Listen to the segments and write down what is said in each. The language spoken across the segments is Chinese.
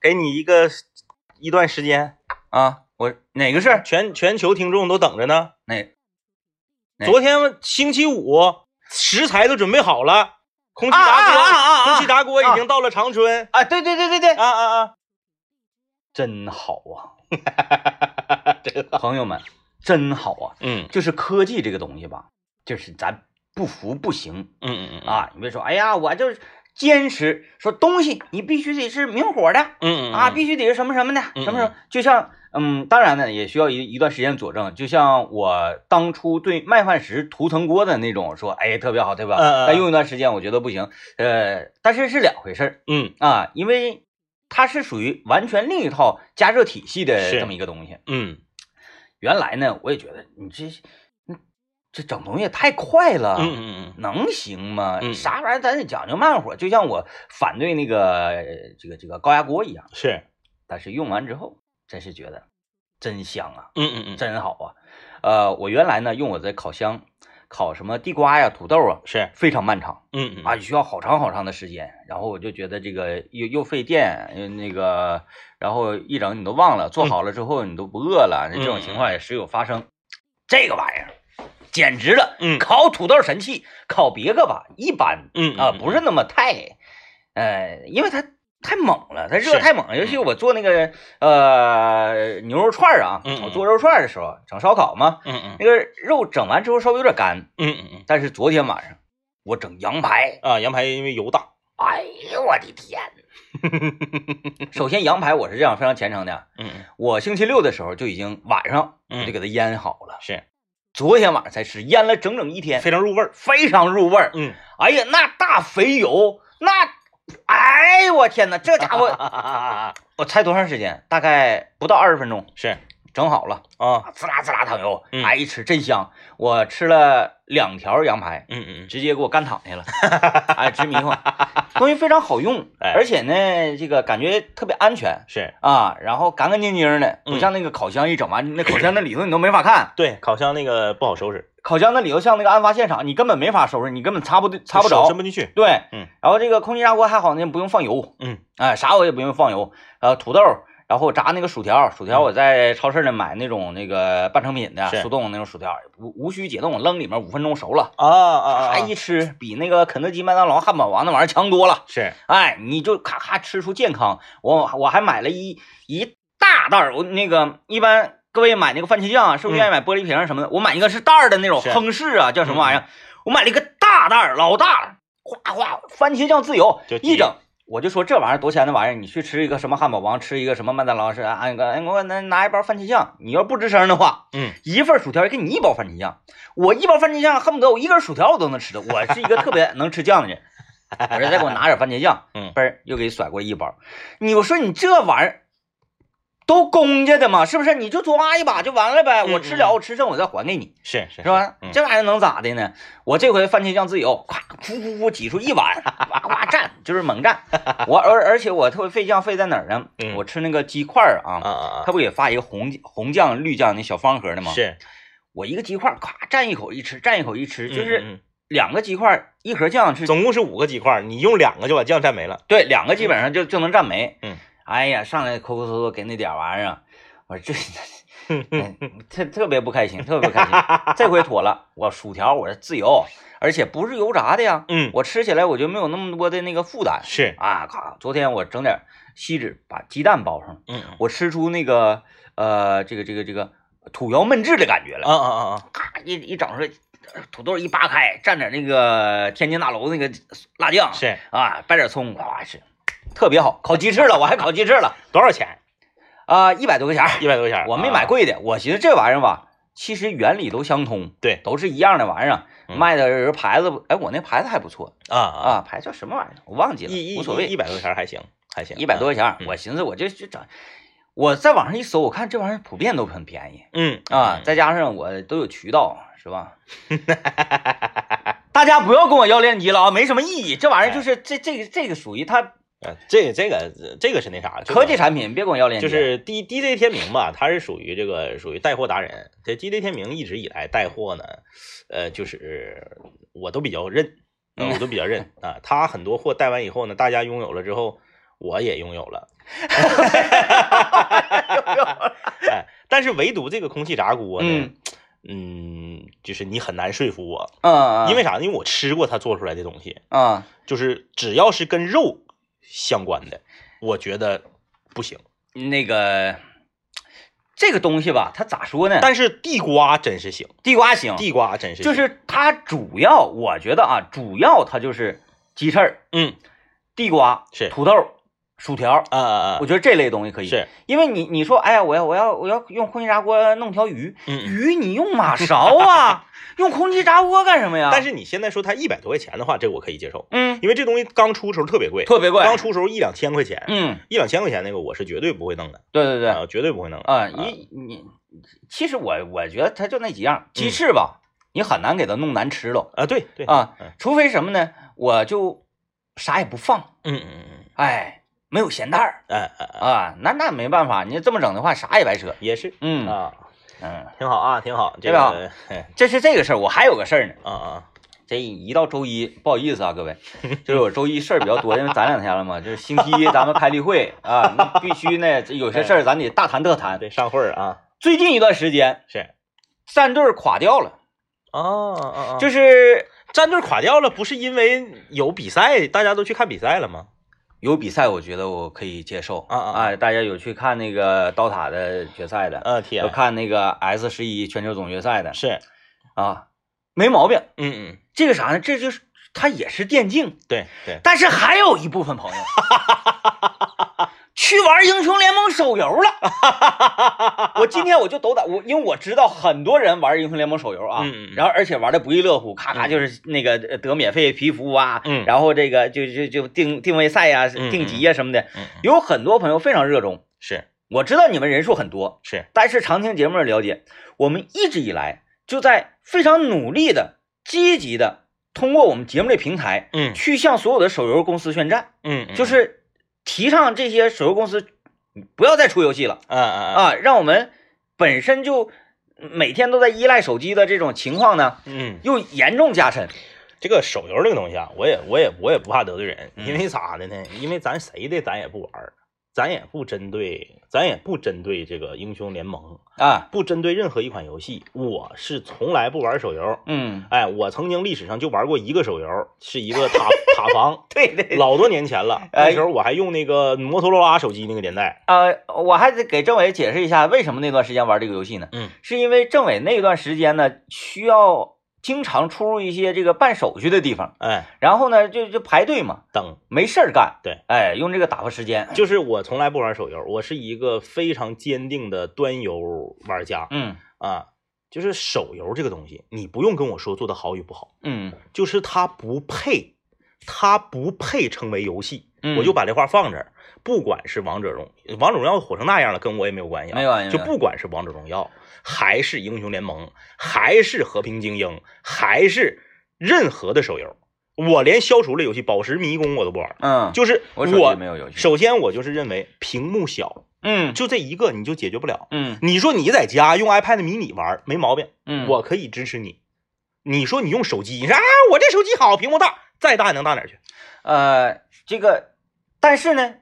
给你一个一段时间，啊，我哪个是全全球听众都等着呢。哪？哪昨天星期五，食材都准备好了，空气啊炸锅，啊啊啊啊空气炸锅已经到了长春。啊？对对对对对，啊啊啊！真好啊，这个，朋友们，真好啊！嗯就是科技这个东西吧，就是咱不服不行嗯嗯嗯啊！你别说，哎呀，我就是坚持说东西你必须得是明火的嗯嗯啊，必须得是什么什么的，嗯什么什么，就像嗯，当然呢，也需要一一段时间佐证。就像我当初对麦饭石涂层锅的那种说，哎，特别好，对吧？但用一段时间，我觉得不行。呃，但是是两回事儿嗯啊，因为它是属于完全另一套加热体系的这么一个东西。嗯原来呢，我也觉得你这，嗯这整东西也太快了，嗯嗯嗯能行吗？嗯啥玩意儿咱得讲究慢火，就像我反对那个呃这个这个高压锅一样。是，但是用完之后，真是觉得真香啊，嗯嗯嗯真好啊。呃，我原来呢用我的烤箱烤什么地瓜呀、土豆啊，是，非常漫长嗯嗯啊，需要好长好长的时间。然后我就觉得这个又又费电，又那个，然后一整你都忘了，做好了之后你都不饿了，这种情况也时有发生。这个玩意儿简直了，嗯。烤土豆神器，烤别个吧一般嗯啊，不是那么太，呃，因为它太猛了，它热太猛了。尤其我做那个呃牛肉串儿啊，嗯嗯我做肉串儿的时候整烧烤嘛，嗯嗯。那个肉整完之后稍微有点干，嗯嗯嗯。但是昨天晚上我整羊排，啊，羊排因为油大，哎呦我的天！首先羊排我是这样非常虔诚的，嗯嗯。我星期六的时候就已经晚上嗯。我就给它腌好了，是昨天晚上才吃，腌了整整一天，非常入味儿，非常入味儿。嗯，哎呀，那大肥油，那，哎呦我天哪，这家伙，我猜多长时间？大概不到二十分钟，是整好了，啊，滋啦滋啦淌油，嗯。哎，一吃真香。我吃了两条羊排，嗯嗯嗯。直接给我干躺下了，哎，直迷糊。东西非常好用，哎。而且呢，这个感觉特别安全。是。啊，然后干干净净的，不嗯像那个烤箱一整完，那烤箱那里头你都没法看，对，烤箱那个不好收拾，烤箱那里头像那个案发现场，你根本没法收拾，你根本擦不擦不着。伸，不进去，对，嗯，然后这个空气炸锅还好呢，不用放油，嗯，哎，啥我也不用放油，呃，土豆，然后炸那个薯条，薯条我在超市里买那种那个半成品的速冻那种薯条，无无需解冻，扔里面五分钟熟了，啊啊啊一吃比那个肯德基、麦当劳、汉堡王那玩意儿强多了，是，哎，你就咔咔吃出健康。我我还买了一一大袋儿，我那个一般。各位买那个番茄酱啊，是不是愿意买玻璃瓶什么的？我买一个是袋儿的那种亨氏啊，叫什么玩意儿？我买了一个大袋儿，老大了，哗哗，番茄酱自由就，一整。我就说这玩意儿多钱的玩意儿，你去吃一个什么汉堡王，吃一个什么麦当劳，是按个哎我拿拿一包番茄酱，你要不吱声的话，嗯，一份薯条给你一包番茄酱，我一包番茄酱恨不得我一根薯条我都能吃的，我是一个特别 能吃酱的人。我说再给我拿点番茄酱，嗯嘣儿又给甩过一包。你我说你这玩意儿都公家的嘛，是不是？你就抓一把就完了呗，嗯我吃了我吃剩我再还给你，是是是吧？嗯这玩意儿能咋的呢？我这回番茄酱自由，咵噗噗噗挤出一碗，蘸，就是猛蘸。我而而且我特别费酱费在哪儿呢？嗯我吃那个鸡块儿啊，啊啊他不也发一个红红酱绿酱那小方盒的啊，吗？是，我一个鸡块儿，咵蘸一口一吃，蘸一口一吃，就是两个鸡块儿一盒酱是嗯总共是五个鸡块，你用两个就把酱蘸没了，对，两个基本上就就能蘸没。嗯，哎呀，上来抠抠搜搜给那点玩意儿啊，我说这 哎特特别不开心，特别不开心。这回妥了，我薯条我是自由，而且不是油炸的呀，嗯，我吃起来我就没有那么多的那个负担是，啊。咔，昨天我整点锡纸把鸡蛋包上，嗯我吃出那个呃这个这个这个土窑焖制的感觉了。啊啊啊啊，咔一一整出来，土豆一扒开，蘸点那个天津大楼那个辣酱，是啊，掰点葱，哇吃，特别好。烤鸡翅了，我还烤鸡翅了，多少钱？啊，一百多块钱，一百多块钱，我没买啊，贵的，我寻思这玩意儿吧，其实原理都相通，对都是一样的玩意儿，嗯卖的人牌子不，哎，我那牌子还不错。啊啊，啊，牌子叫什么玩意儿？我忘记了，一一无所谓，一百多块钱还行，还行，一百多块钱我寻思我就就整，我在网上一搜，我看这玩意儿普遍都很便宜。嗯。啊，再加上我都有渠道，是吧？大家不要跟我要链接了啊，没什么意义。这玩意儿就是这这个这个属于它呃，这这个这个是那啥，这个科技产品，别管我要链接。就是 D D J 天明吧，他是属于这个属于带货达人。这 D J 天明一直以来带货呢，呃，就是我都比较认，呃我都比较认 啊。他很多货带完以后呢，大家拥有了之后，我也拥有了。哎，但是唯独这个空气炸锅呢，嗯嗯，就是你很难说服我，嗯，因为啥呢？因为我吃过他做出来的东西，啊，就是只要是跟肉相关的，我觉得不行。那个这个东西吧，它咋说呢？但是地瓜真是行，地瓜行，地瓜真是行就是它主要，我觉得啊，主要它就是鸡翅儿、嗯地瓜、是土豆、薯条，啊啊啊。我觉得这类东西可以。是。因为你你说，哎呀，我要我要我要用空气炸锅弄条鱼，嗯嗯。鱼你用马勺啊，用空气炸锅干什么呀？但是你现在说它一百多块钱的话，这个我可以接受，嗯，因为这东西刚出时候特别贵，特别贵，刚出时候一两千块钱，嗯，一两千块钱那个我是绝对不会弄的，对对对，啊，绝对不会弄的啊，你你其实我我觉得它就那几样，鸡翅吧，你很难给它弄难吃了啊，对对，啊嗯，除非什么呢？我就啥也不放，嗯嗯嗯。哎，没有咸蛋儿嗯，哎哎哎，啊，那那没办法，你这么整的话，啥也白扯。也是嗯啊，嗯，挺好啊，挺好，这对吧个这是这个事儿，我还有个事儿呢。啊啊，这一到周一，不好意思啊，各位，就是我周一事儿比较多，因为攒两天了嘛，就是星期一咱们开例会 啊，那必须呢，有些事儿咱得大谈特谈。对，上会儿啊，最近一段时间，是，战队垮掉了，哦哦哦，就是战队垮掉了，不是因为有比赛，大家都去看比赛了吗？有比赛，我觉得我可以接受啊啊！大家有去看那个刀塔的决赛的，呃，天有，看那个 S 十一全球总决赛的是，啊，没毛病。嗯嗯，这个啥呢？这就是它也是电竞，对对，但是还有一部分朋友 去玩英雄联盟手游了。我今天我就斗胆，我因为我知道很多人玩英雄联盟手游啊，然后而且玩的不亦乐乎，咔咔嗯。就是那个呃得免费皮肤啊，嗯。然后这个就就就定定位赛呀、嗯定级呀、什么的，有很多朋友非常热衷。是。我知道你们人数很多，是，但是常听节目的了解，我们一直以来就在非常努力的、积极的通过我们节目的平台，嗯。去向所有的手游公司宣战，嗯，嗯。就是提倡这些手游公司不要再出游戏了。啊啊啊，啊，让我们本身就每天都在依赖手机的这种情况呢，嗯，又严重加深。这个手游这个东西啊，我也我也我也不怕得罪人，嗯。因为咋的呢？因为咱谁的咱也不玩儿，咱也不针对，咱也不针对这个英雄联盟，啊，不针对任何一款游戏。我是从来不玩手游，嗯，哎，我曾经历史上就玩过一个手游，是一个塔 塔防，对对，老多年前了，哎那时候我还用那个摩托罗拉手机那个年代。呃，我还得给政委解释一下，为什么那段时间玩这个游戏呢？嗯，是因为政委那段时间呢，需要经常出入一些这个办手续的地方，哎，然后呢，就就排队嘛，等，没事儿干，对，哎，用这个打发时间，就是我从来不玩手游，我是一个非常坚定的端游玩家。嗯。啊。就是手游这个东西，你不用跟我说做的好与不好，嗯。就是它不配，它不配称为游戏。嗯，我就把这话放这儿，不管是王者荣，王者荣耀火成那样了，跟我也没有关系啊，没关系就不管是王者荣耀，还是英雄联盟，还是和平精英，还是任何的手游，我连消除类游戏宝石迷宫我都不玩。嗯，就是我手机没有游戏，首先我就是认为屏幕小，嗯就这一个你就解决不了。嗯你说你在家用 iPad mini 玩没毛病，嗯，我可以支持你。你说你用手机，你说啊我这手机好，屏幕大，再大能大哪儿去？呃这个，但是呢，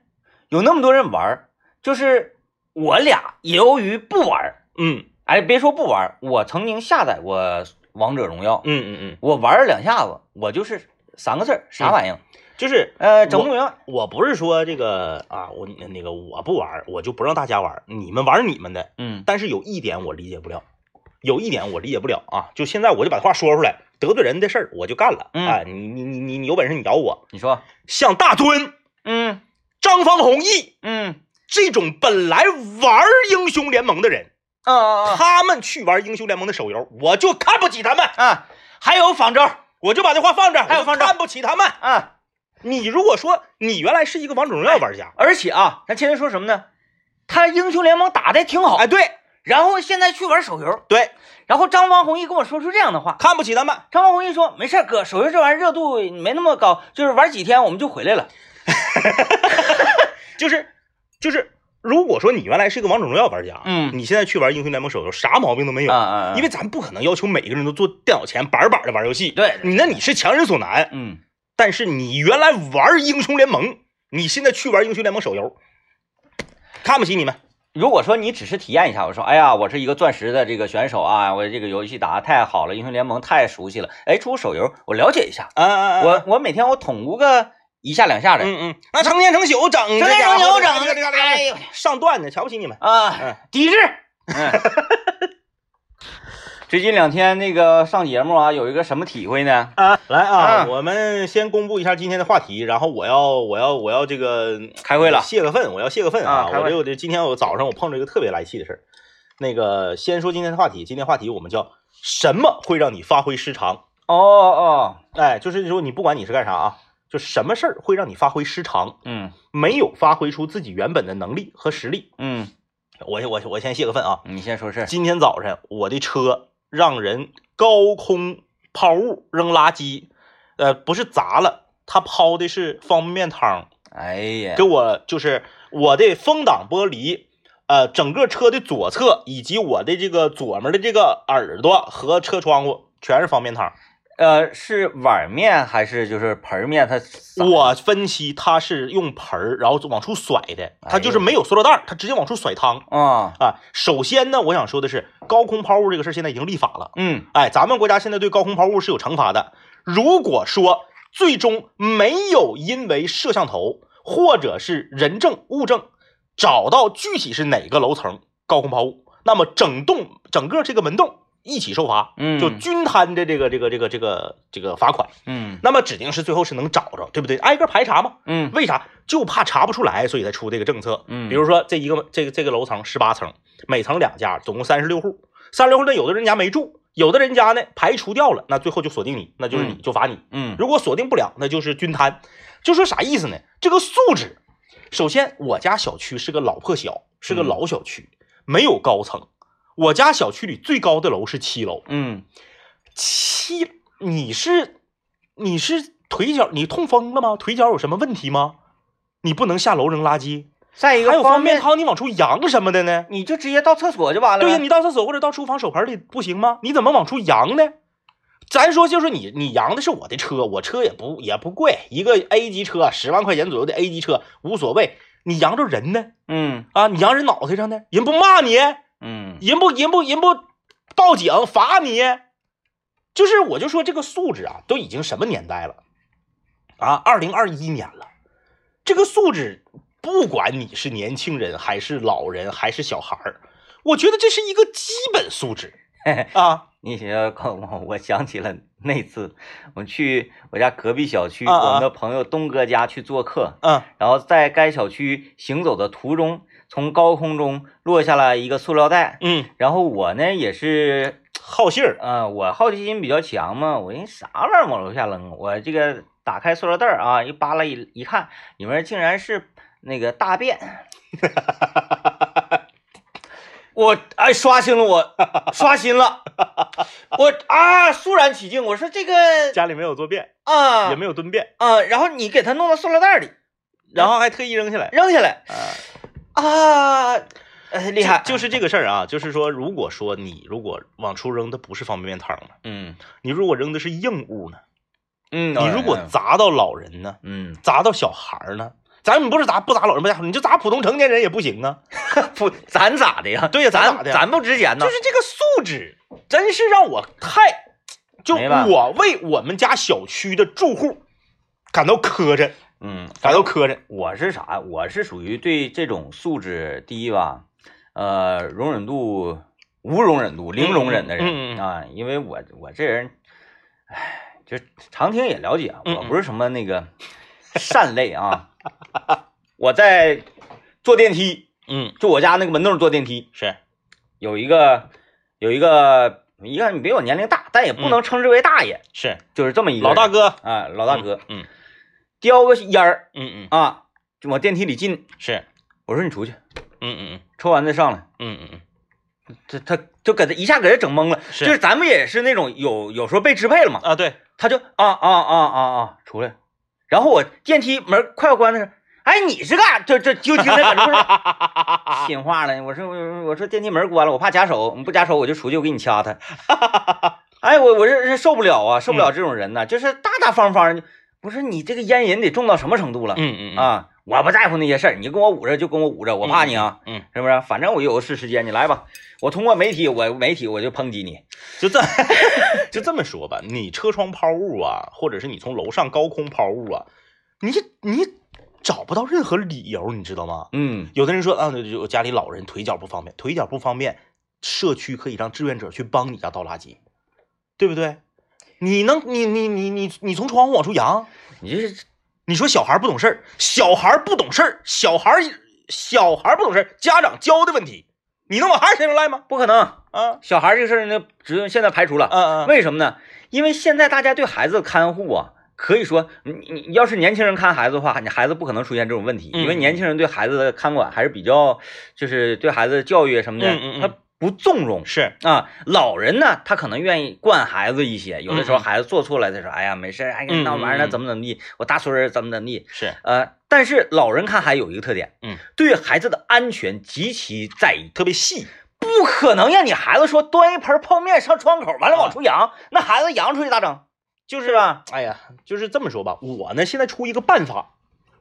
有那么多人玩儿，就是我俩由于不玩儿，嗯哎，别说不玩儿，我曾经下载过王者荣耀，嗯嗯嗯，我玩了两下子，我就是三个字儿，啥玩意儿？就是呃，整不明白。我不是说这个啊，我那个我不玩，我就不让大家玩，你们玩你们的。嗯但是有一点我理解不了，有一点我理解不了啊，就现在我就把话说出来，得罪人的事儿我就干了。嗯哎，你你你你你有本事你咬我，你说，像大尊、嗯张方弘毅嗯这种本来玩英雄联盟的人，啊啊他们去玩英雄联盟的手游，我就看不起他们，啊啊！还有仿招我就把这话放这儿，还有方舟看不起他们。啊！你如果说你原来是一个王者荣耀玩家，而且啊，咱前面说什么呢？他英雄联盟打的挺好，哎，对然后现在去玩手游，对，然后张方弘毅跟我说出这样的话。看不起他们。张方弘毅说：“没事，哥，手游这玩意儿热度没那么高，就是玩几天我们就回来了。就 是就是，如果说你原来是一个王者荣耀玩家，嗯你现在去玩英雄联盟手游，啥毛病都没”有，嗯嗯！因为咱不可能要求每个人都坐电脑前板板的玩游戏，对，你那你是强人所难。嗯但是你原来玩英雄联盟，你现在去玩英雄联盟手游，看不起你们。如果说你只是体验一下，我说，哎呀，我是一个钻石的这个选手啊，我这个游戏打的太好了，英雄联盟太熟悉了，哎，出手游我了解一下，嗯嗯我我每天我捅咕个一下两下的，嗯嗯，那成天成宿整，成天成宿整哎呦上段子，瞧不起你们。啊嗯，抵制。嗯，最近两天那个上节目啊，有一个什么体会呢？啊，来啊，嗯我们先公布一下今天的话题，然后我要我要我要这个开会了泄个愤，我要泄个愤啊！啊我这我这今天我早上我碰着一个特别来气的事儿，那个先说今天的话题，今天话题我们叫什么会让你发挥失常？哦哦，哎，就是说你不管你是干啥啊，就什么事儿会让你发挥失常，嗯没有发挥出自己原本的能力和实力。嗯，我我我先泄个愤啊！你先说事儿。今天早晨我的车让人高空抛物扔垃圾，呃，不是砸了，他抛的是方便面汤，哎呀给，我就是我的风挡玻璃，呃，整个车的左侧以及我的这个左面的这个耳朵和车窗户全是方便汤。呃，是碗面还是就是盆儿面？它我分析它是用盆儿，然后往出甩的，它就是没有塑料袋儿，他直接往出甩汤啊，啊。首先呢，我想说的是，高空抛物这个事儿现在已经立法了。嗯哎，咱们国家现在对高空抛物是有惩罚的。如果说最终没有因为摄像头或者是人证物证找到具体是哪个楼层高空抛物，那么整栋整个这个门洞一起受罚，嗯，就均摊的这个这个这个这个这个罚款。嗯那么指定是最后是能找着，对不对？挨个排查嘛。嗯为啥？就怕查不出来，所以才出这个政策。嗯，比如说这一个这个这个楼层十八层，每层两家，总共三十六户。三十六户呢，有的人家没住，有的人家呢排除掉了，那最后就锁定你，那就是你嗯就罚你。嗯如果锁定不了，那就是均摊。就说啥意思呢？这个素质，首先我家小区是个老破小，是个嗯老小区，没有高层。我家小区里最高的楼是七楼，嗯七，你是你是腿脚你痛风了吗？腿脚有什么问题吗？你不能下楼扔垃圾，再一个还有方便，汤，你往出扬什么的呢？你就直接到厕所就完了。对呀，你到厕所或者到厨房手盆里不行吗？你怎么往出扬呢？咱说就是你，你扬的是我的车，我车也不也不贵，一个 A 级车十万块钱左右的 A 级车无所谓。你扬着人呢？嗯啊，你扬人脑袋上呢？人不骂你，嗯。人不人不人不报警罚你，就是我就说这个素质啊，都已经什么年代了？啊？二零二一年了，这个素质，不管你是年轻人还是老人还是小孩儿，我觉得这是一个基本素质啊。你想我，我想起了那次我去我家隔壁小区，我们的朋友东哥家去做客，嗯。然后在该小区行走的途中，从高空中落下了一个塑料袋，嗯，然后我呢也是，好信儿，呃，我好奇心比较强嘛，我寻思啥玩意儿往楼下扔？我这个打开塑料袋儿啊，一扒拉一一看，里面竟然是那个大便。我哎，刷新了我，刷新了，我啊，肃然起敬。我说这个家里没有坐便，啊，也没有蹲便，啊，然后你给它弄到塑料袋里，然后还特意扔下来。扔下来啊，啊，呃，厉害，就就是这个事儿啊，就是说，如果说你如果往出扔的不是方便面汤呢，嗯你如果扔的是硬物呢，嗯，你如果砸到老人呢，嗯砸到小孩儿呢，咱们不是砸不砸老人不砸，你就砸普通成年人也不行啊。不，咱咋的呀？对呀，咱咱咋的？咱不值钱呢就，是这个素质，真是让我太，就我为我们家小区的住户感到磕碜，嗯，感到磕碜。我是啥？我是属于对这种素质，低吧，呃，容忍度无容忍度、零容忍的人、嗯嗯嗯啊，因为我我这人，唉，就常听也了解我不是什么那个善类啊，我在坐电梯，嗯，就我家那个门洞坐电梯，是，有一个有一个一个比我年龄大，但也不能称之为大爷，是。就是这么一个老大哥，啊，老大哥，嗯叼个烟儿嗯嗯，啊，就往电梯里进。是，我说你出去，嗯嗯嗯。抽完再上来。嗯嗯嗯。他他就给他一下给他整懵了，是。就是咱们也是那种有有时候被支配了嘛，嗯啊，对，他就啊啊啊啊啊出来，然后我电梯门快要关的时候，哎你是干？这这就听他搁这说心话了，我说我我说电梯门关了，我怕夹手，你不夹手我就出去我给你掐他，哎我我这这受不了啊，受不了这种人呐，就是大大方方，不是你这个烟瘾得重到什么程度了？嗯嗯嗯，啊，我不在乎那些事儿，你跟我捂着就跟我捂着，我怕你啊，嗯嗯是不是？反正我有的是时间，你来吧，我通过媒体，我媒体我就抨击你，就这 就这么说吧，你车窗抛物啊，或者是你从楼上高空抛物啊，你你找不到任何理由，你知道吗？嗯有的人说啊，就我家里老人腿脚不方便，腿脚不方便，社区可以让志愿者去帮你家倒垃圾，对不对？你能，你你你你你从窗户往出扬，你这是你说小孩不懂事儿，小孩不懂事儿，小孩小孩不懂事儿，家长教的问题，你能往孩子身上赖吗？不可能，啊，小孩这个事儿呢，只有现在排除了，嗯嗯，为什么呢？因为现在大家对孩子的看护啊，可以说你你你要是年轻人看孩子的话，你孩子不可能出现这种问题，嗯因为年轻人对孩子的看管还是比较，就是对孩子的教育什么的，他不纵容。是，啊，老人呢，他可能愿意惯孩子一些，有的时候孩子做错了，他说：“哎呀，没事儿，哎，嗯那玩意儿呢，怎么怎么地，我大孙儿怎么怎么地。是，”呃，但是老人看孩子有一个特点，嗯，对孩子的安全极其在意，特别细，不可能让你孩子说端一盆泡面上窗口，完了往出扬，那孩子扬出去咋整？就是吧？哎呀，就是这么说吧，我呢现在出一个办法，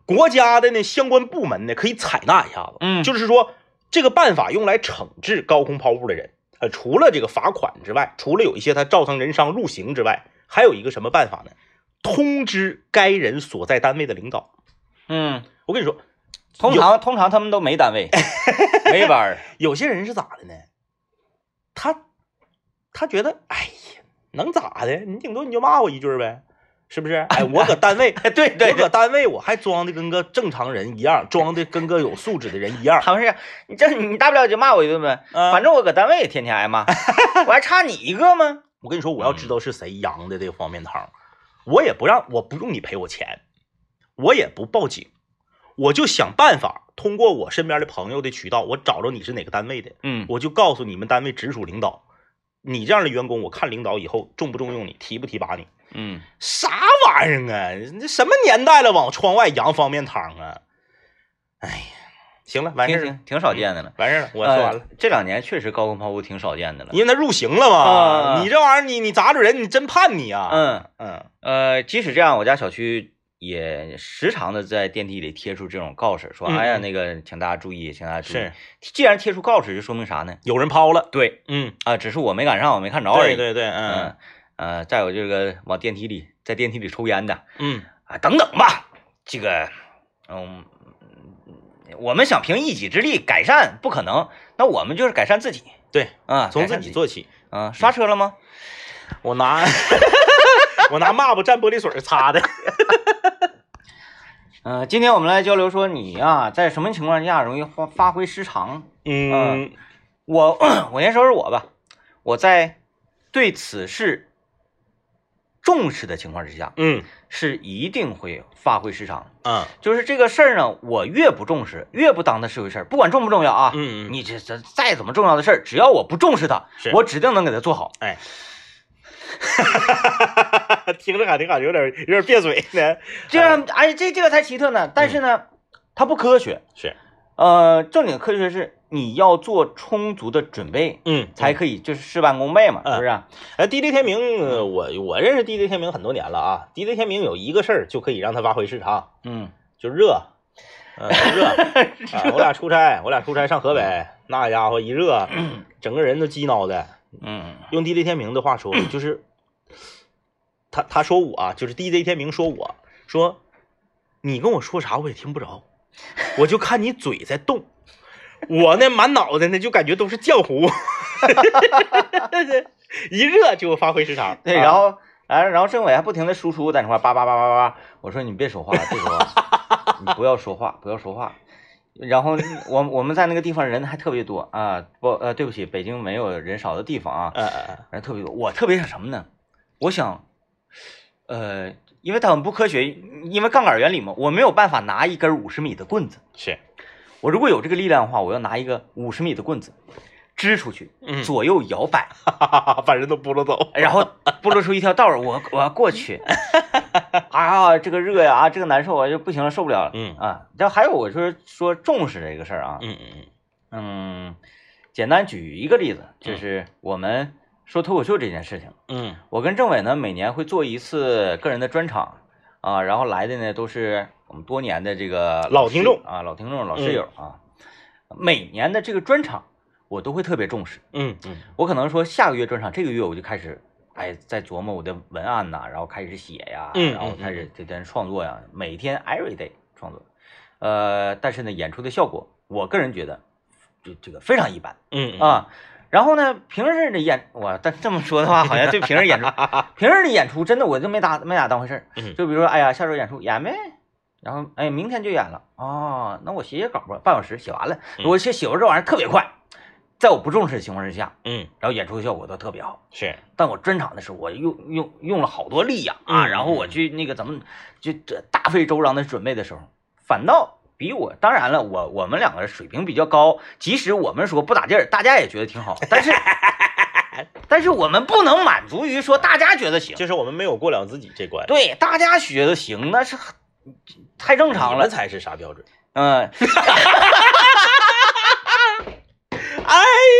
国家的呢相关部门呢可以采纳一下子，嗯就是说这个办法用来惩治高空抛物的人，呃，除了这个罚款之外，除了有一些他造成人伤入刑之外，还有一个什么办法呢？通知该人所在单位的领导。嗯，我跟你说，通常通常他们都没单位，没班儿。有些人是咋的呢？他他觉得，哎呀，能咋的？你顶多你就骂我一句呗，是不是？哎，我搁单位，对对我搁单位我还装的跟个正常人一样，装的跟个有素质的人一样。他们是你这你大不了就骂我一顿呗，啊反正我搁单位也天天挨骂，我还差你一个吗？我跟你说，我要知道是谁扬的这个方便汤，我也不让，我不用你赔我钱，我也不报警，我就想办法通过我身边的朋友的渠道，我找着你是哪个单位的，嗯，我就告诉你们单位直属领导，你这样的员工，我看领导以后重不重用你，提不提拔你。嗯，啥玩意儿啊？这什么年代了，往窗外扬方便汤啊？哎呀，行了，完事儿了，挺少见的了。完事儿了，我说完了。呃这两年确实高空抛物挺少见的了。因为它入刑了嘛，啊你这玩意儿，你你砸着人，你真判你啊！嗯嗯呃，即使这样，我家小区也时常的在电梯里贴出这种告示，说：“嗯哎呀，嗯那个，请大家注意，请大家注意。是”既然贴出告示，就说明啥呢？有人抛了，对嗯，啊，只是我没赶上，我没看着而已。对对对，嗯嗯呃，再有这个往电梯里，在电梯里抽烟的嗯，啊，等等吧。这个，嗯，我们想凭一己之力改善不可能，那我们就是改善自己对，啊，从自己做起。啊。刷车了吗？我拿 我拿抹布蘸玻璃水擦的，嗯、今天我们来交流说你呀、在什么情况下容易发发挥失常？嗯我 我先说说我吧，我在对此事重视的情况之下，嗯是一定会发挥失常。嗯就是这个事儿呢，我越不重视，越不当它是回事儿，不管重不重要啊，嗯嗯，你这这再怎么重要的事儿，只要我不重视它，我指定能给它做好。哎，听着感觉感觉有点有点别嘴呢。这样，哎，这这个才奇特呢。但是呢，它不科学。是，呃，正经科学是你要做充足的准备，嗯，才可以就是事半功倍嘛，嗯是不是啊？哎，DJ 天明，呃我我认识 DJ 天明很多年了啊。DJ 天明有一个事儿就可以让他发挥失常，嗯就热，嗯，热 啊！我俩出差，我俩出差上河北，那家伙一热，整个人都鸡挠的。嗯用 DJ 天明的话说，就是 他他说我啊，就是 DJ 天明说我说你跟我说啥我也听不着，我就看你嘴在动，我呢满脑袋呢就感觉都是浆糊，一热就发挥失常。对，啊然后。哎，然后政委还不停的输出在那块叭叭叭叭叭，我说你别说话，别说话，你不要说话，不要说话。然后我我们在那个地方人还特别多啊，不呃对不起，北京没有人少的地方啊，人特别多。我特别想什么呢？我想，呃，因为它很不科学，因为杠杆原理嘛，我没有办法拿一根五十米的棍子。是，我如果有这个力量的话，我要拿一个五十米的棍子支出去，嗯，左右摇摆，哈哈哈，把人都拨拉走。然后拨拉出一条道儿，我我要过去。啊，这个热呀，啊，这个难受啊，就不行了，受不了了。嗯啊，然后还有我说说重视这个事儿啊，嗯嗯嗯嗯，简单举一个例子，就是我们说脱口秀这件事情。嗯我跟政委呢，每年会做一次个人的专场，啊，然后来的呢都是我们多年的这个室老听众啊，老听众、老室友啊。每年的这个专场，我都会特别重视。嗯嗯我可能说下个月专场，这个月我就开始，哎，在琢磨我的文案呐，然后开始写呀，嗯然后嗯开始这天创作呀，每天 every day 创作。呃，但是呢，演出的效果，我个人觉得这这个非常一般嗯，啊。然后呢，平日的演我，但这么说的话，好像对平日演出，平日的演出真的我就没打没咋当回事儿。嗯就比如说，哎呀，下周演出演呗？然后哎，明天就演了哦，那我写写稿吧，半小时写完了。嗯我写写完这玩意儿特别快，在我不重视的情况之下，嗯然后演出效果都特别好。是，但我专场的时候，我用用用了好多力呀啊，嗯然后我去那个怎么就这大费周章的准备的时候，反倒比我当然了，我我们两个水平比较高，即使我们说不咋地儿，大家也觉得挺好，但是 但是我们不能满足于说大家觉得行，就是我们没有过了自己这关，对，大家觉得行那是太正常了才是啥标准？嗯 哎呀，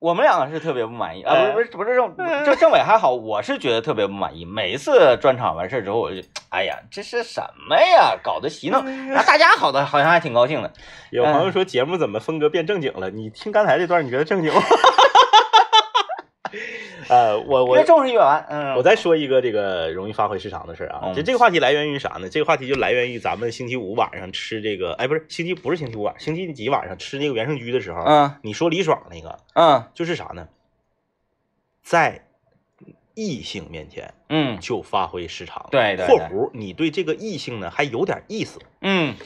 我们两个是特别不满意啊，哎不是不是不是政这政委还好，我是觉得特别不满意。每一次专场完事儿之后，我就哎呀，这是什么呀？搞得稀弄，然后大家好的好像还挺高兴的。有朋友说节目怎么风格变正经了？你听刚才这段，你觉得正经吗？呃，我我越重视越完，嗯，我再说一个这个容易发挥失常的事儿啊，嗯就这个话题来源于啥呢？这个话题就来源于咱们星期五晚上吃这个，哎，不是星期不是星期五晚，星期几晚上吃那个原生居的时候，嗯你说李爽那个嗯就是啥呢？在异性面前嗯就发挥失常，对对对括弧你对这个异性呢还有点意思嗯，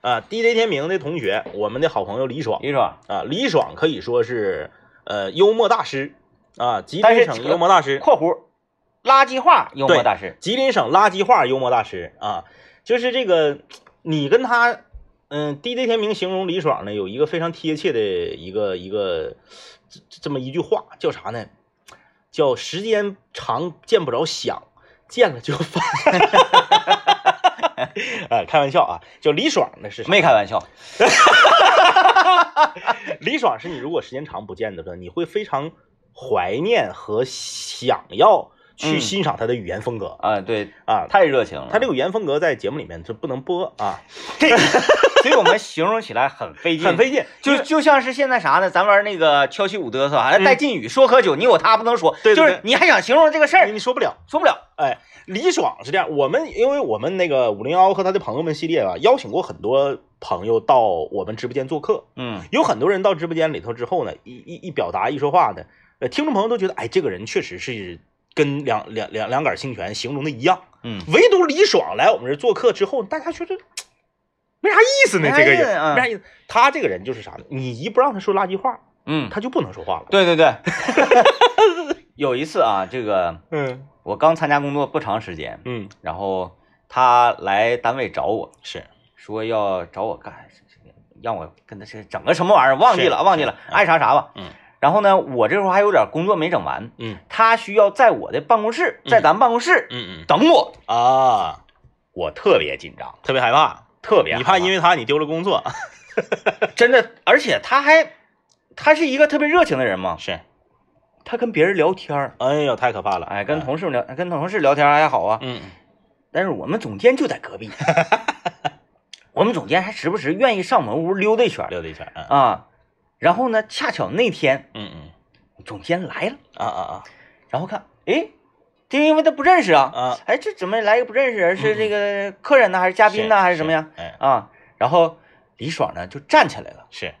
啊。DJ 天明的同学，我们的好朋友李爽李爽，啊，李爽可以说是呃幽默大师啊，吉林省幽默大师，括弧垃圾话幽默大师，吉林省垃圾话幽默大师啊，就是这个，你跟他，嗯，DJ 天明形容李爽呢，有一个非常贴切的一个一个这这么一句话，叫啥呢？叫时间长见不着响，见了就烦。啊，开玩笑啊，叫李爽那是没开玩笑，李爽是你如果时间长不见的话，你会非常怀念和想要去嗯欣赏他的语言风格、啊，对，啊。太热情了，他这个语言风格在节目里面是不能播啊，这 所以我们形容起来很费劲，很费劲。就就像是现在啥呢？咱玩那个敲起舞嘚瑟，还带禁语，说喝酒，你我他不能说，嗯对对对就是你还想形容这个事儿，你说不了。说不了。哎，李爽是这样，我们因为我们那个五零幺和他的朋友们系列啊，邀请过很多朋友到我们直播间做客，嗯有很多人到直播间里头之后呢，一一一表达一说话呢，呃，听众朋友都觉得，哎，这个人确实是跟两两两两杆清泉形容的一样，嗯，唯独李爽来我们这做客之后，大家觉得没啥意思呢。这个人没啥意思。他这个人就是啥呢？你一不让他说垃圾话，嗯，他就不能说话了。对对对。有一次啊，这个嗯我刚参加工作不长时间，嗯，然后他来单位找我，是说要找我干，让我跟他是整个什么玩意儿，忘记了，忘记了，爱啥啥吧。嗯。然后呢，我这会儿还有点工作没整完，嗯。他需要在我的办公室，在咱们办公室嗯嗯。等我，啊，我特别紧张，特别害怕，特别你怕因为为他你丢了工作？真的，而且他还他是一个特别热情的人嘛，是，他跟别人聊天儿，哎呦，太可怕了。哎，跟同事聊，跟同事聊天还好啊，嗯。但是我们总监就在隔壁，我们总监还时不时愿意上门屋溜达一圈溜达一圈，嗯。啊。然后呢，恰巧那天嗯嗯。总监来了，啊啊啊。然后看，哎，就因为他不认识啊，啊。啊，哎，这怎么来个不认识人？是这个客人呢，还是嘉宾呢，还是什么呀？？哎，啊，然后李爽呢就站起来了，是，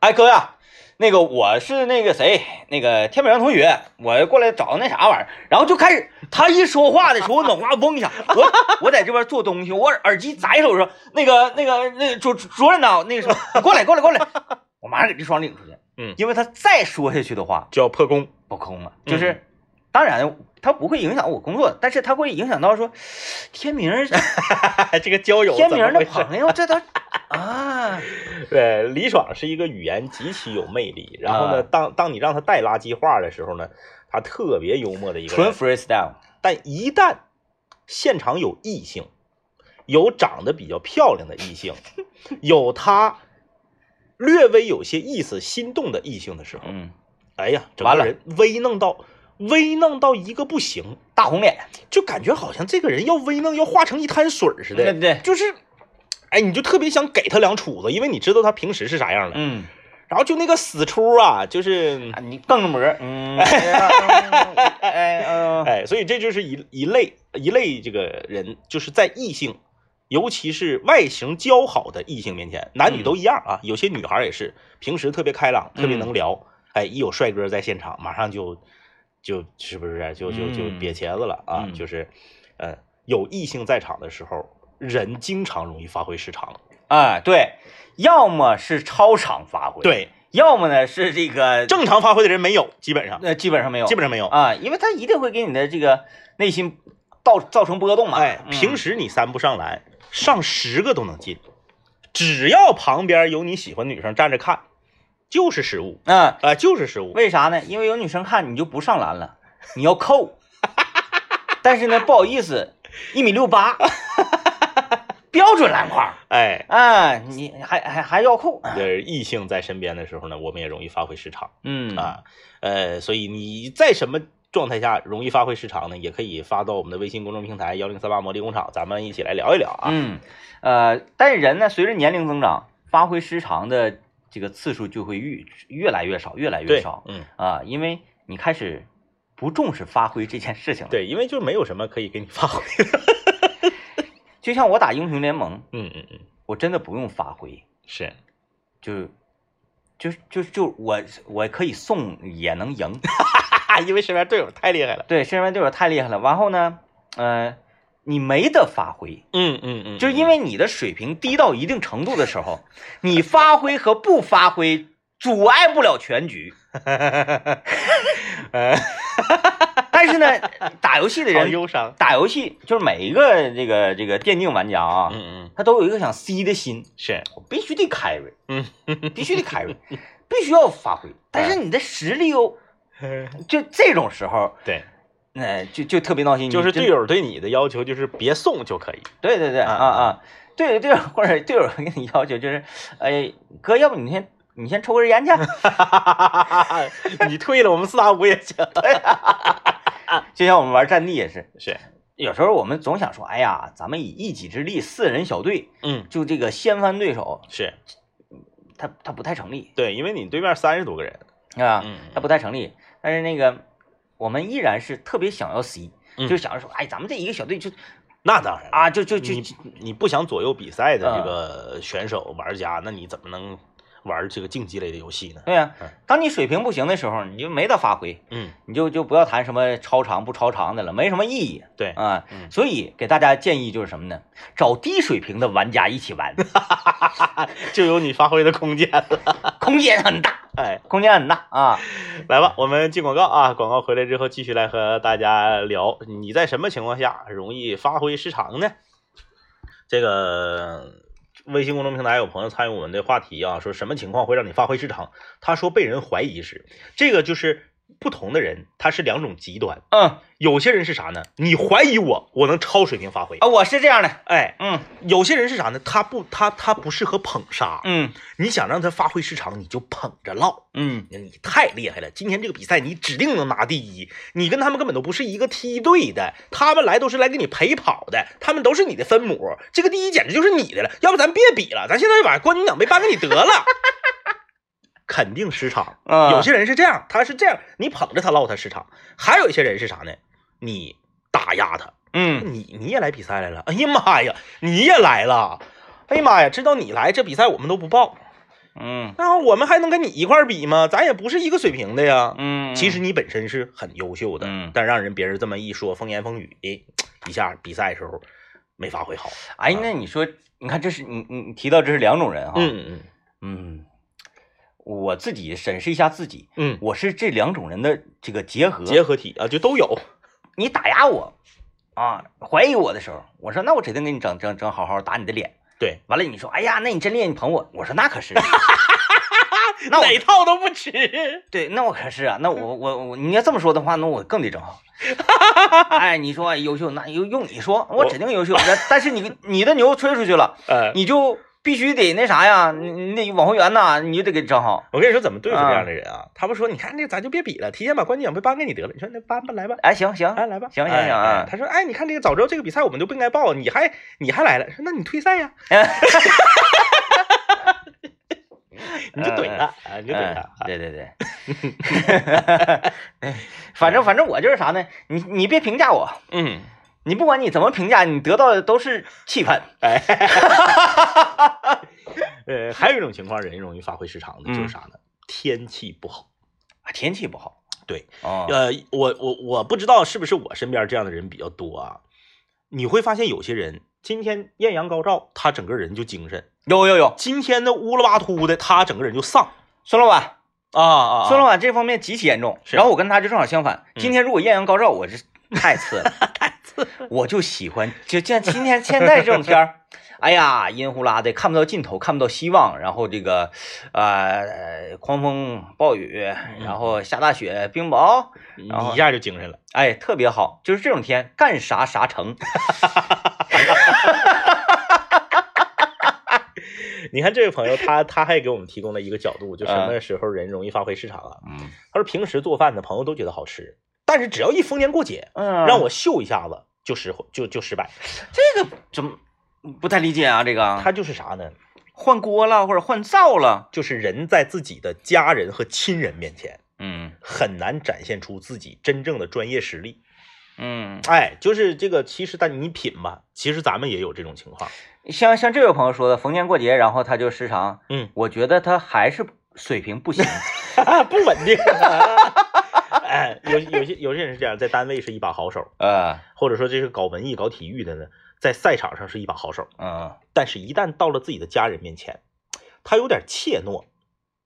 哎，哥呀，那个我是那个谁，那个天美阳同学，我过来找那啥玩意儿，然后就开始他一说话的时候，我脑瓜嗡一下，我我在这边做东西，我耳机摘手说那个那个那个主主任呐，那个什么，你过来过来过来，我马上给李爽领出去，嗯因为他再说下去的话就要破功。破空了，就是。当然，他不会影响我工作，但是他会影响到说，天明儿 这个交友天明儿的？朋友，这都啊，对，李爽是一个语言极其有魅力，然后呢，啊当当你让他带垃圾话的时候呢，他特别幽默的一个纯。freestyle，但一旦现场有异性，有长得比较漂亮的异性，有他略微有些意思、心动的异性的时候，嗯，哎呀，整完了。个人微弄到微弄到一个不行。大红脸，就感觉好像这个人要微弄，要化成一滩水似的，对对，就是，哎，你就特别想给他两杵子，因为你知道他平时是啥样的。嗯，然后就那个死出啊，就是，啊你更着模，嗯，哎哎嗯哎，所以这就是一一类一类这个人，就是在异性，尤其是外形姣好的异性面前，男女都一样啊。有些女孩也是，平时特别开朗，特别能聊，哎，一有帅哥在现场，马上就就是不是就就就嗯瘪茄子了啊？嗯就是，呃，有异性在场的时候，人经常容易发挥失常。啊，对，要么是超常发挥，，对，要么呢是这个正常发挥的人没有，基本上呃基本上没有，基本上没有。啊，因为他一定会给你的这个内心造造成波动嘛。哎，嗯平时你三步上篮，上十个都能进，只要旁边有你喜欢女生站着看，就是失误，啊，啊、就是失误。为啥呢？因为有女生看你就不上篮了，你要扣。但是呢，不好意思，一米六八，标准篮筐 哎，啊，你还还还要扣。呃，异性在身边的时候呢，我们也容易发挥失常嗯啊。呃，所以你在什么状态下容易发挥失常呢？也可以发到我们的微信公众平台幺零三八魔力工厂，咱们一起来聊一聊啊。嗯，呃，但是人呢，随着年龄增长，发挥失常的这个次数就会越越来越少，越来越对少，嗯，啊，因为你开始不重视发挥这件事情了。，对，因为就没有什么可以给你发挥的。就像我打英雄联盟，嗯嗯嗯，我真的不用发挥，是，就就就就我我可以送也能赢，因为身边队友太厉害了。对，身边队友太厉害了。然后呢，呃，你没得发挥，嗯嗯嗯，就是因为你的水平低到一定程度的时候，你发挥和不发挥阻碍不了全局。呃，但是呢，打游戏的人忧伤。打游戏就是每一个这个这个电竞玩家啊，嗯嗯，他都有一个想 C 的心，是，我必须得 carry，嗯，必须得 carry，必须要发挥。但是 你的实力又 就这种时候，对，那、就就特别闹心。就是队友对你的要求就是别送就可以。对对对啊啊啊，队友队友或者队友给你要求就是，哎哥，要不你先你先抽根烟去，你退了，我们四打五也行。就像我们玩战地也是，是，有时候我们总想说，哎呀，咱们以一己之力四人小队嗯，就这个掀翻对手，是他他不太成立对，因为你对面三十多个人。啊，嗯他不太成立。但是那个我们依然是特别想要 C，嗯。就想着说，哎，咱们这一个小队就那当然啊，就就就你你不想左右比赛的啊这个选手玩家，那你怎么能玩这个竞技类的游戏呢？对呀、嗯当你水平不行的时候，你就没得发挥，嗯，你就就不要谈什么超长不超长的了，没什么意义对，啊。嗯所以给大家建议就是什么呢？找低水平的玩家一起玩，就有你发挥的空间了。空间很大，哎，空间很大啊。来吧，我们进广告啊！广告回来之后，继续来和大家聊，你在什么情况下容易发挥失常呢？这个微信公众平台有朋友参与我们的话题啊，说什么情况会让你发挥失常？他说被人怀疑时，这个就是不同的人，他是两种极端。嗯有些人是啥呢？你怀疑我，我能超水平发挥。啊，我是这样的，哎，嗯有些人是啥呢？他不，他他不适合捧杀。嗯你想让他发挥失常，你就捧着唠。嗯你太厉害了！今天这个比赛你指定能拿第一，你跟他们根本都不是一个梯队的，他们来都是来给你陪跑的，他们都是你的分母，这个第一简直就是你的了。要不咱别比了，咱现在就把冠军奖杯颁给你得了。肯定失常，啊，有些人是这样，他是这样，你捧着他唠他失常；还有一些人是啥呢？你打压他，嗯你你也来比赛来了？哎呀妈呀，你也来了！哎呀妈呀，知道你来这比赛我们都不报，嗯那我们还能跟你一块儿比吗？咱也不是一个水平的呀。嗯，其实你本身是很优秀的，嗯但让人别人这么一说，风言风语，哎，一下比赛时候没发挥好。哎，那你说，你看这是你你你提到这是两种人哈，嗯嗯嗯，我自己审视一下自己，嗯我是这两种人的这个结合。嗯，结合体啊，就都有。你打压我啊，怀疑我的时候，我说那我指定给你整整整好好打你的脸。对，完了你说，哎呀，那你真厉害，你捧我。我说那可是，那我哪套都不吃。对，那我可是啊，那我我我，你要这么说的话，那我更得整好。哎，你说优秀，那用用你说，我指定优秀。但但是你你的牛吹出去了，呃，你就必须得那啥呀，你你得往回圆呐，你就得给整好。我跟你说怎么对付这样的人啊？他们说，你看这咱就别比了，提前把冠军奖杯颁给你得了。你说那颁吧，来吧，哎，行行，哎来吧，行行哎行啊哎他说，哎，你看这个早知道这个比赛我们就不应该报，你还你还来了，说那你退赛呀，你就怼他啊，你就怼他嗯。对对对，哎 反正反正我就是啥呢？你你别评价我，嗯，你不管你怎么评价，你得到的都是气愤。哎，呃，还有一种情况，人容易发挥失常的，就是啥呢？天气不好。啊，天气不好。对，哦，呃，我我我不知道是不是我身边这样的人比较多啊。你会发现有些人今天艳阳高照，他整个人就精神；有有有，今天的乌了巴秃的，他整个人就丧孙老板，啊啊！孙老板这方面极其严重。是然后我跟他就正好相反，嗯今天如果艳阳高照，我是太次了，我就喜欢就像今天现在这种天儿。哎呀，阴呼啦的，看不到尽头，看不到希望，然后这个，呃，狂风暴雨，然后下大雪，冰雹，然后一下就精神了。哎，特别好，就是这种天，干啥啥成。你看这位朋友，他他还给我们提供了一个角度，就什么时候人容易发挥失常啊？嗯他说平时做饭的，朋友都觉得好吃，但是只要一逢年过节，嗯，让我秀一下子就失就就失败。这个怎么不太理解啊？这个他就是啥呢？换锅了或者换灶了，就是人在自己的家人和亲人面前，嗯很难展现出自己真正的专业实力。嗯，哎，就是这个，其实但你品吧，其实咱们也有这种情况。像像这位朋友说的，逢年过节，然后他就时常，嗯，我觉得他还是水平不行。不稳定。哎，有有些有些人是这样，在单位是一把好手，呃或者说这是搞文艺、搞体育的呢，在赛场上是一把好手，嗯但是一旦到了自己的家人面前，他有点怯懦，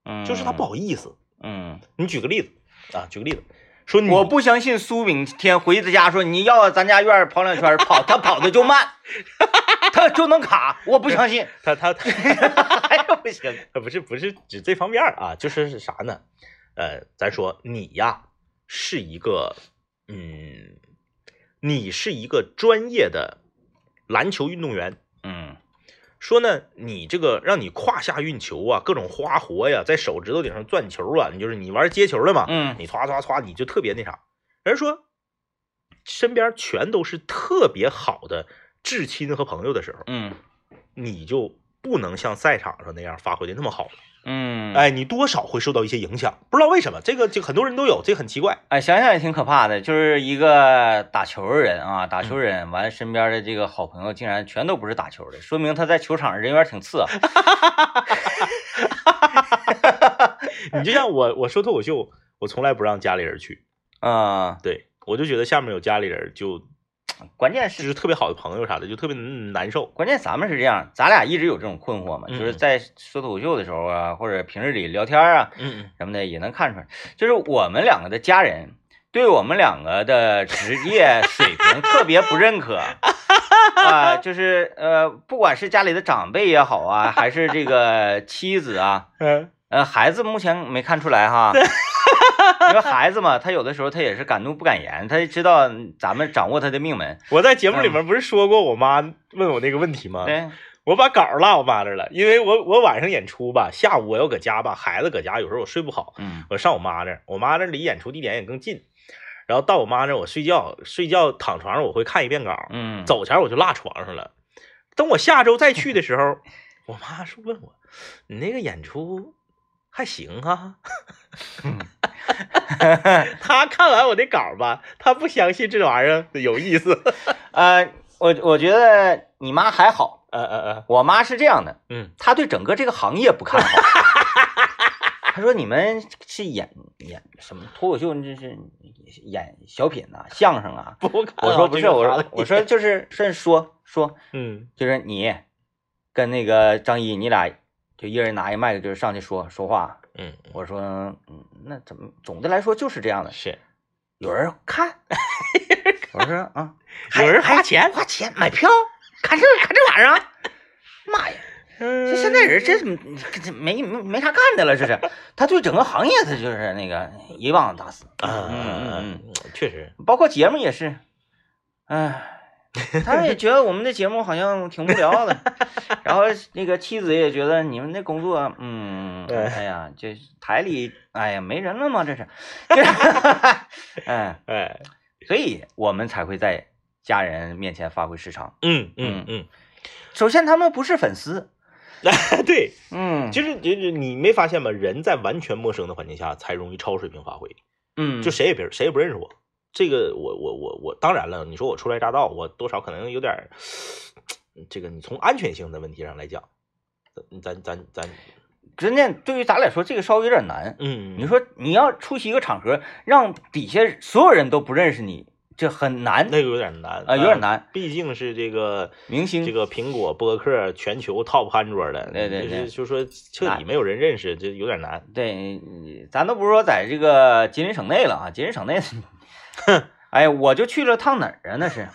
嗯，就是他不好意思。嗯，你举个例子啊，举个例子，说你我不相信苏炳添回他家说你要咱家院跑两圈跑，他跑的就慢，他就能卡，我不相信，他他 他不行。不是不是指这方面啊，就是是啥呢？呃，咱说你呀是一个，嗯，你是一个专业的篮球运动员。嗯说呢，你这个让你胯下运球啊，各种花活呀，在手指头顶上转球啊，你就是你玩接球的嘛，嗯你歘歘歘，你就特别那啥。人说身边全都是特别好的至亲和朋友的时候，嗯你就不能像赛场上那样发挥的那么好了。嗯，哎，你多少会受到一些影响，不知道为什么，这个就很多人都有，这个很奇怪。哎，想想也挺可怕的，就是一个打球的人啊，打球人完身边的这个好朋友竟然全都不是打球的，说明他在球场上人缘挺次啊。你就像我，我说脱口秀，我从来不让家里人去，嗯，对我就觉得下面有家里人就关键就是是特别好的朋友啥的，就特别难受。关键咱们是这样，咱俩一直有这种困惑嘛，嗯就是在说脱口秀的时候啊，或者平日里聊天啊嗯什么的，也能看出来，就是我们两个的家人对我们两个的职业水平特别不认可。啊、就是呃，不管是家里的长辈也好啊，还是这个妻子啊，嗯呃，孩子目前没看出来哈，因为孩子嘛，他有的时候他也是敢怒不敢言，他知道咱们掌握他的命门。我在节目里面不是说过我妈问我那个问题吗？对，我把稿落我妈那了，因为我我晚上演出吧，下午我要搁家吧，孩子搁家，有时候我睡不好，嗯我上我妈那儿，我妈那离演出地点也更近，然后到我妈那儿我睡觉，睡觉躺床上我会看一遍稿，嗯，走前我就落床上了。等我下周再去的时候，我妈是问我，你那个演出还行啊？她看完我的稿儿吧，他不相信这玩意儿有意思。呃，我我觉得你妈还好，呃呃呃，我妈是这样的，嗯，她对整个这个行业不看好。她说你们是演演什么脱口秀？这是演小品呐、相声啊？不看我说不是，我说我说说，就是是说说，嗯就是你跟那个张一，你俩就一人拿一麦克，就是上去说说话。嗯，我说，嗯，那怎么总的来说就是这样的，是有人看。我说啊，有人花钱，花钱买票看这看这玩意儿啊，妈呀！这现在人真这这没没没啥干的了，这是他对整个行业他就是那个一棒子打死。啊，嗯嗯嗯，确实，嗯，包括节目也是，哎，他也觉得我们的节目好像挺无聊的，然后那个妻子也觉得你们那工作，嗯，对。哎呀，这台里，哎呀，没人了吗？这是，哎，哎，所以我们才会在家人面前发挥失常。嗯嗯嗯，首先，他们不是粉丝，对，嗯，其实就是你没发现吗？人在完全陌生的环境下才容易超水平发挥，嗯，就谁也别谁也不认识我。这个我我我我当然了，你说我初来乍到，我多少可能有点儿，这个你从安全性的问题上来讲，咱咱咱咱，真的对于咱来说，这个稍微有点难。嗯，你说你要出席一个场合，让底下所有人都不认识你，这很难那个有点难啊，有点，难。毕竟是这个明星这个苹果播客全球 top hundred 的，对对对就是就说彻底没有人认识，这有点难。对，咱都不是说在这个吉林省内了啊，吉林省内，哎呀，我就去了趟哪儿啊？那是，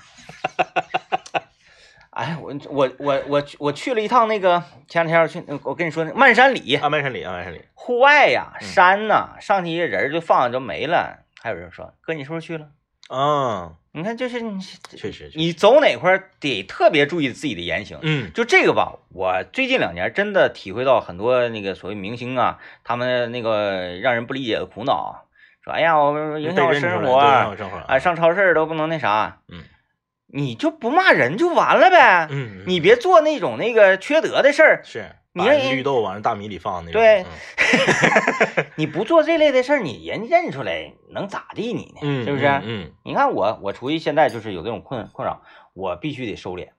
哎，我我我我我去了一趟那个前两天我去，我跟你说那漫山里啊，漫山里啊，漫山里，户外呀，嗯山呐，上去一人就放就没了。还有人说，哥，你是不是去了？啊，你看，就是你确实，你走哪块得特别注意自己的言行。嗯就这个吧，我最近两年真的体会到很多那个所谓明星啊，他们那个让人不理解的苦恼，说哎呀，我影响我生活，对影响我生活啊，上超市都不能那啥，嗯，你就不骂人就完了呗，嗯，嗯你别做那种那个缺德的事儿，是把你让人绿豆往大米里放那种，对嗯 你不做这类的事儿，你人认出来能咋地你呢？嗯，是不是？嗯你看我，我出去现在就是有这种困困扰，我必须得收敛，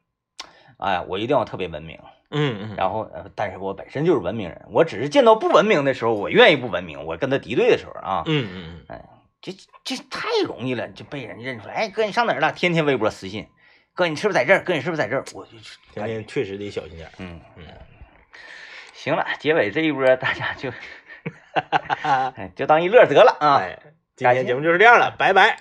哎，我一定要特别文明。嗯嗯，然后，呃，但是我本身就是文明人，我只是见到不文明的时候，我愿意不文明，我跟他敌对的时候啊，嗯嗯嗯，这这太容易了，就被人认出来。哎，哥，你上哪儿了？天天微博私信，哥，你是不是在这儿？哥，你是不是在这儿？我就天天确实得小心点儿。嗯嗯，行了，结尾这一波大家就 哎就当一乐得了啊。哎，今天节目就是这样了，拜拜。